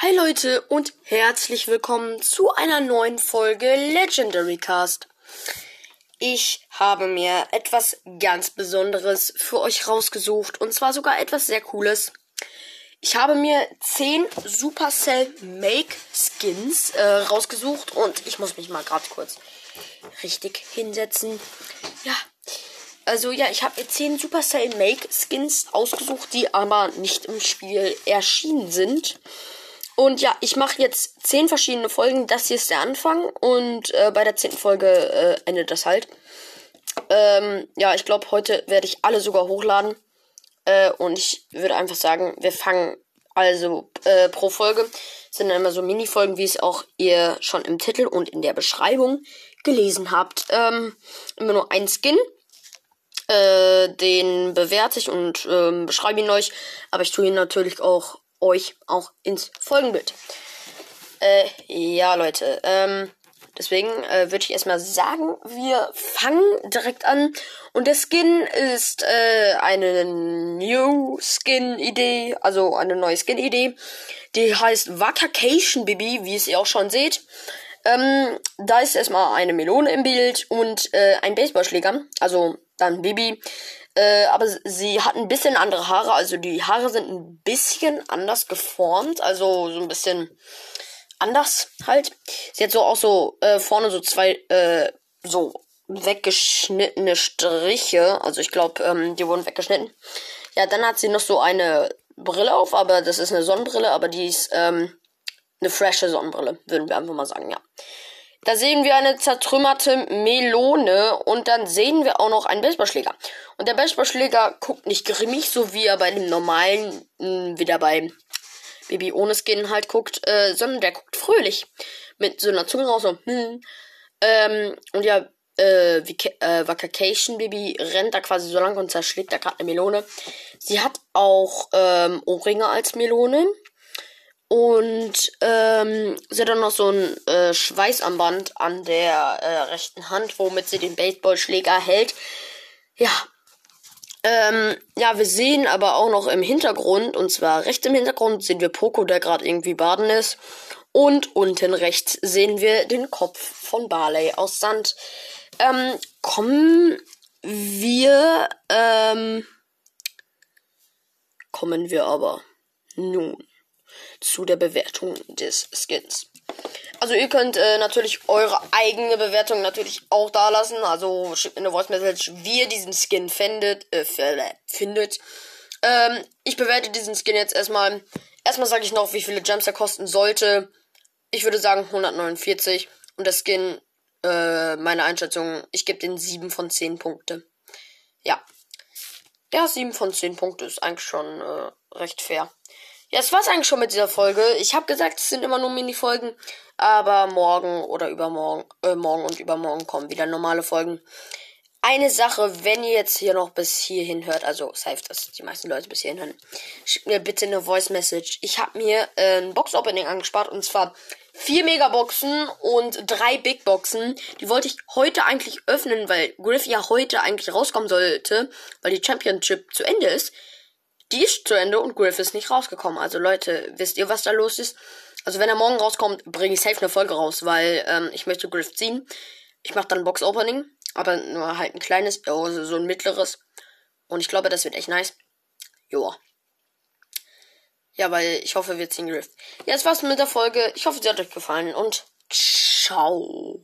Hi Leute und herzlich willkommen zu einer neuen Folge Legendary Cast. Ich habe mir etwas ganz Besonderes für euch rausgesucht und zwar sogar etwas sehr Cooles. Ich habe mir 10 Supercell Make Skins äh, rausgesucht und ich muss mich mal gerade kurz richtig hinsetzen. Ja, also ja, ich habe mir 10 Supercell Make Skins ausgesucht, die aber nicht im Spiel erschienen sind. Und ja, ich mache jetzt zehn verschiedene Folgen. Das hier ist der Anfang. Und äh, bei der zehnten Folge äh, endet das halt. Ähm, ja, ich glaube, heute werde ich alle sogar hochladen. Äh, und ich würde einfach sagen, wir fangen also äh, pro Folge. Sind dann immer so Mini-Folgen, wie es auch ihr schon im Titel und in der Beschreibung gelesen habt. Ähm, immer nur ein Skin. Äh, den bewerte ich und ähm, beschreibe ihn euch. Aber ich tue ihn natürlich auch euch auch ins Folgenbild. Äh, ja, Leute, ähm, deswegen äh, würde ich erstmal sagen, wir fangen direkt an. Und der Skin ist äh, eine New Skin-Idee, also eine neue Skin-Idee. Die heißt Vacation Baby, wie es ihr auch schon seht. Ähm, da ist erstmal eine Melone im Bild und äh, ein Baseballschläger, also dann Baby. Äh, aber sie hat ein bisschen andere Haare. Also die Haare sind ein bisschen anders geformt. Also so ein bisschen anders halt. Sie hat so auch so äh, vorne so zwei äh, so weggeschnittene Striche. Also ich glaube, ähm, die wurden weggeschnitten. Ja, dann hat sie noch so eine Brille auf, aber das ist eine Sonnenbrille, aber die ist ähm, eine frische Sonnenbrille, würden wir einfach mal sagen, ja. Da sehen wir eine zertrümmerte Melone und dann sehen wir auch noch einen Baseballschläger. Und der Baseballschläger guckt nicht grimmig, so wie er bei dem normalen, mh, hm, wieder bei Baby ohne Skin halt guckt, äh, sondern der guckt fröhlich. Mit so einer Zunge raus, so, hm. Ähm, und ja, äh, äh, Vacation Baby rennt da quasi so lang und zerschlägt da gerade eine Melone. Sie hat auch ähm, Ohrringe als Melone. Und ähm, sie hat dann noch so ein äh, Schweißarmband an der äh, rechten Hand, womit sie den Baseballschläger hält. Ja. Ähm, ja, wir sehen aber auch noch im Hintergrund, und zwar rechts im Hintergrund sehen wir Poco, der gerade irgendwie baden ist. Und unten rechts sehen wir den Kopf von Barley aus Sand. Ähm, kommen wir, ähm, kommen wir aber nun zu der Bewertung des Skins. Also ihr könnt äh, natürlich eure eigene Bewertung natürlich auch da lassen. Also schickt mir eine Voice Message, wie ihr diesen Skin findet. Äh, findet. Ähm, ich bewerte diesen Skin jetzt erstmal. Erstmal sage ich noch, wie viele Gems er kosten sollte. Ich würde sagen 149. Und der Skin, äh, meine Einschätzung, ich gebe den 7 von 10 Punkte. Ja. Ja, 7 von 10 Punkte ist eigentlich schon äh, recht fair. Ja, es war's eigentlich schon mit dieser Folge. Ich habe gesagt, es sind immer nur Mini-Folgen, aber morgen oder übermorgen, äh, morgen und übermorgen kommen wieder normale Folgen. Eine Sache, wenn ihr jetzt hier noch bis hierhin hört, also safe, dass die meisten Leute bis hierhin hören, schickt mir bitte eine Voice Message. Ich habe mir äh, ein Box Opening angespart und zwar vier Megaboxen und drei Big Boxen. Die wollte ich heute eigentlich öffnen, weil Griff ja heute eigentlich rauskommen sollte, weil die Championship zu Ende ist. Die ist zu Ende und Griff ist nicht rausgekommen. Also Leute, wisst ihr, was da los ist? Also wenn er morgen rauskommt, bringe ich safe eine Folge raus, weil ähm, ich möchte Griff ziehen. Ich mache dann Box Opening, aber nur halt ein kleines, also so ein mittleres. Und ich glaube, das wird echt nice. Joa. Ja, weil ich hoffe, wir ziehen Griff. Das war's mit der Folge. Ich hoffe, sie hat euch gefallen und ciao.